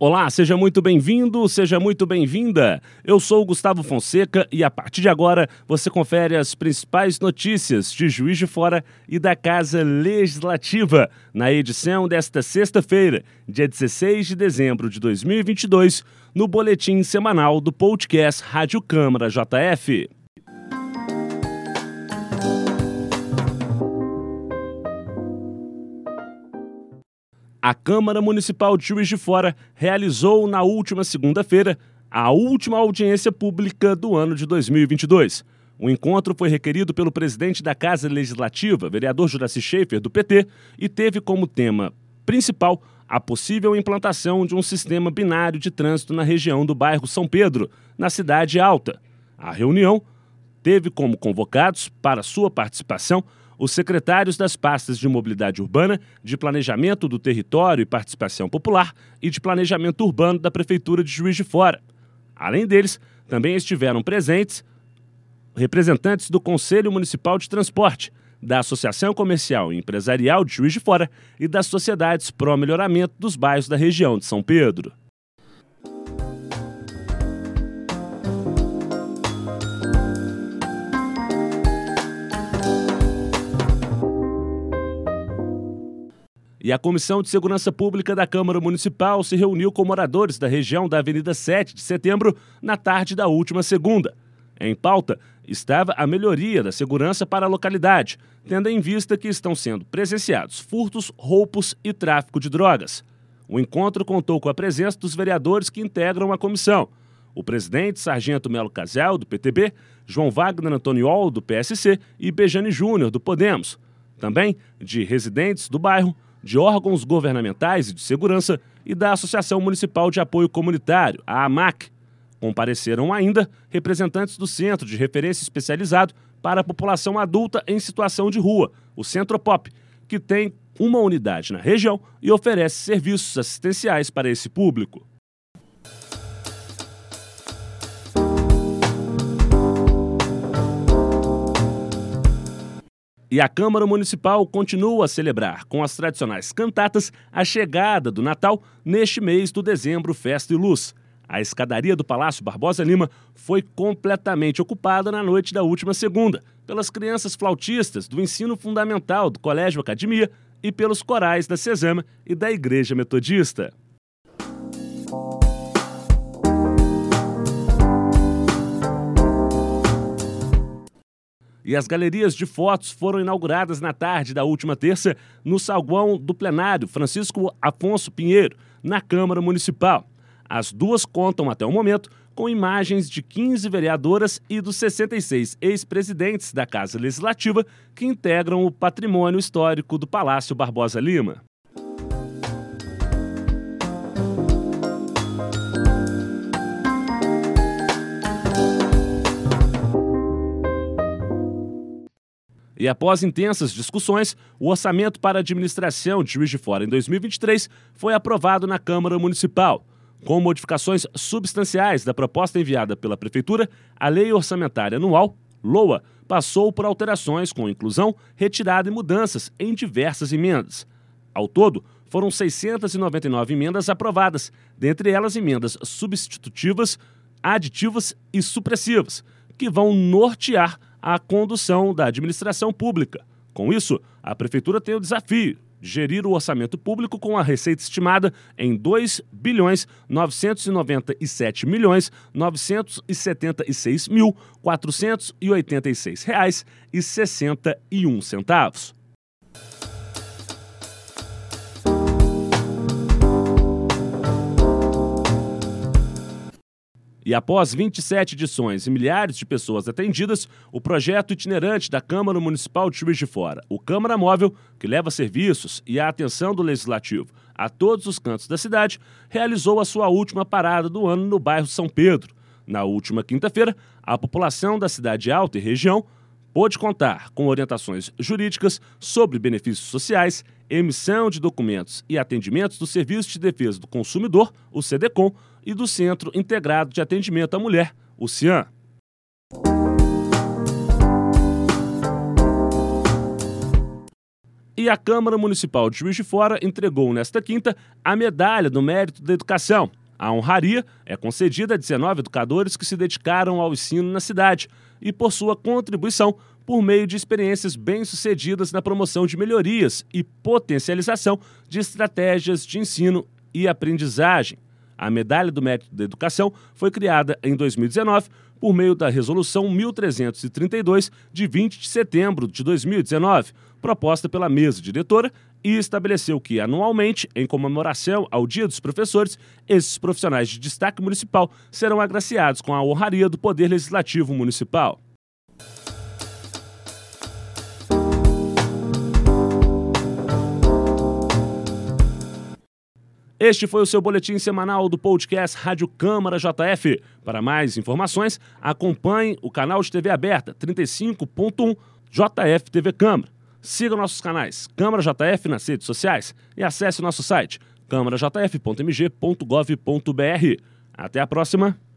Olá, seja muito bem-vindo, seja muito bem-vinda. Eu sou o Gustavo Fonseca e a partir de agora você confere as principais notícias de Juiz de Fora e da Casa Legislativa na edição desta sexta-feira, dia 16 de dezembro de 2022, no boletim semanal do podcast Rádio Câmara JF. A Câmara Municipal de Juiz de Fora realizou na última segunda-feira a última audiência pública do ano de 2022. O encontro foi requerido pelo presidente da Casa Legislativa, vereador Juraci Schaefer, do PT, e teve como tema principal a possível implantação de um sistema binário de trânsito na região do bairro São Pedro, na Cidade Alta. A reunião teve como convocados para sua participação os secretários das pastas de mobilidade urbana, de planejamento do território e participação popular e de planejamento urbano da Prefeitura de Juiz de Fora. Além deles, também estiveram presentes representantes do Conselho Municipal de Transporte, da Associação Comercial e Empresarial de Juiz de Fora e das sociedades pró-melhoramento dos bairros da região de São Pedro. E a Comissão de Segurança Pública da Câmara Municipal se reuniu com moradores da região da Avenida 7 de Setembro na tarde da última segunda. Em pauta estava a melhoria da segurança para a localidade, tendo em vista que estão sendo presenciados furtos, roubos e tráfico de drogas. O encontro contou com a presença dos vereadores que integram a comissão. O presidente Sargento Melo Casel, do PTB, João Wagner Antoniol, do PSC e Bejane Júnior, do Podemos. Também de residentes do bairro, de órgãos governamentais e de segurança e da Associação Municipal de Apoio Comunitário, a AMAC. Compareceram ainda representantes do Centro de Referência Especializado para a População Adulta em Situação de Rua, o Centropop, que tem uma unidade na região e oferece serviços assistenciais para esse público. E a Câmara Municipal continua a celebrar com as tradicionais cantatas a chegada do Natal neste mês do dezembro Festa e Luz. A escadaria do Palácio Barbosa Lima foi completamente ocupada na noite da última segunda pelas crianças flautistas do ensino fundamental do Colégio Academia e pelos corais da Sesama e da Igreja Metodista. E as galerias de fotos foram inauguradas na tarde da última terça no saguão do plenário Francisco Afonso Pinheiro, na Câmara Municipal. As duas contam até o momento com imagens de 15 vereadoras e dos 66 ex-presidentes da Casa Legislativa que integram o patrimônio histórico do Palácio Barbosa Lima. E após intensas discussões, o orçamento para a administração de Juiz de Fora em 2023 foi aprovado na Câmara Municipal. Com modificações substanciais da proposta enviada pela Prefeitura, a Lei Orçamentária Anual, LOA, passou por alterações com inclusão, retirada e mudanças em diversas emendas. Ao todo, foram 699 emendas aprovadas, dentre elas emendas substitutivas, aditivas e supressivas, que vão nortear a condução da administração pública. Com isso, a Prefeitura tem o desafio de gerir o orçamento público com a receita estimada em 2 bilhões 997 milhões 976 mil 486 reais e 61 centavos. E após 27 edições e milhares de pessoas atendidas, o projeto itinerante da Câmara Municipal de Juiz de Fora, o Câmara Móvel, que leva serviços e a atenção do Legislativo a todos os cantos da cidade, realizou a sua última parada do ano no bairro São Pedro. Na última quinta-feira, a população da Cidade Alta e região pôde contar com orientações jurídicas sobre benefícios sociais, emissão de documentos e atendimentos do Serviço de Defesa do Consumidor, o CDCOM, e do Centro Integrado de Atendimento à Mulher, o CIAN. E a Câmara Municipal de Juiz de Fora entregou nesta quinta a Medalha do Mérito da Educação. A honraria é concedida a 19 educadores que se dedicaram ao ensino na cidade e por sua contribuição por meio de experiências bem-sucedidas na promoção de melhorias e potencialização de estratégias de ensino e aprendizagem. A Medalha do Mérito da Educação foi criada em 2019 por meio da Resolução 1332, de 20 de setembro de 2019, proposta pela mesa diretora e estabeleceu que, anualmente, em comemoração ao Dia dos Professores, esses profissionais de destaque municipal serão agraciados com a honraria do Poder Legislativo Municipal. Este foi o seu boletim semanal do podcast Rádio Câmara JF. Para mais informações, acompanhe o canal de TV aberta 35.1 JF TV Câmara. Siga nossos canais Câmara JF nas redes sociais e acesse nosso site câmarajf.mg.gov.br. Até a próxima!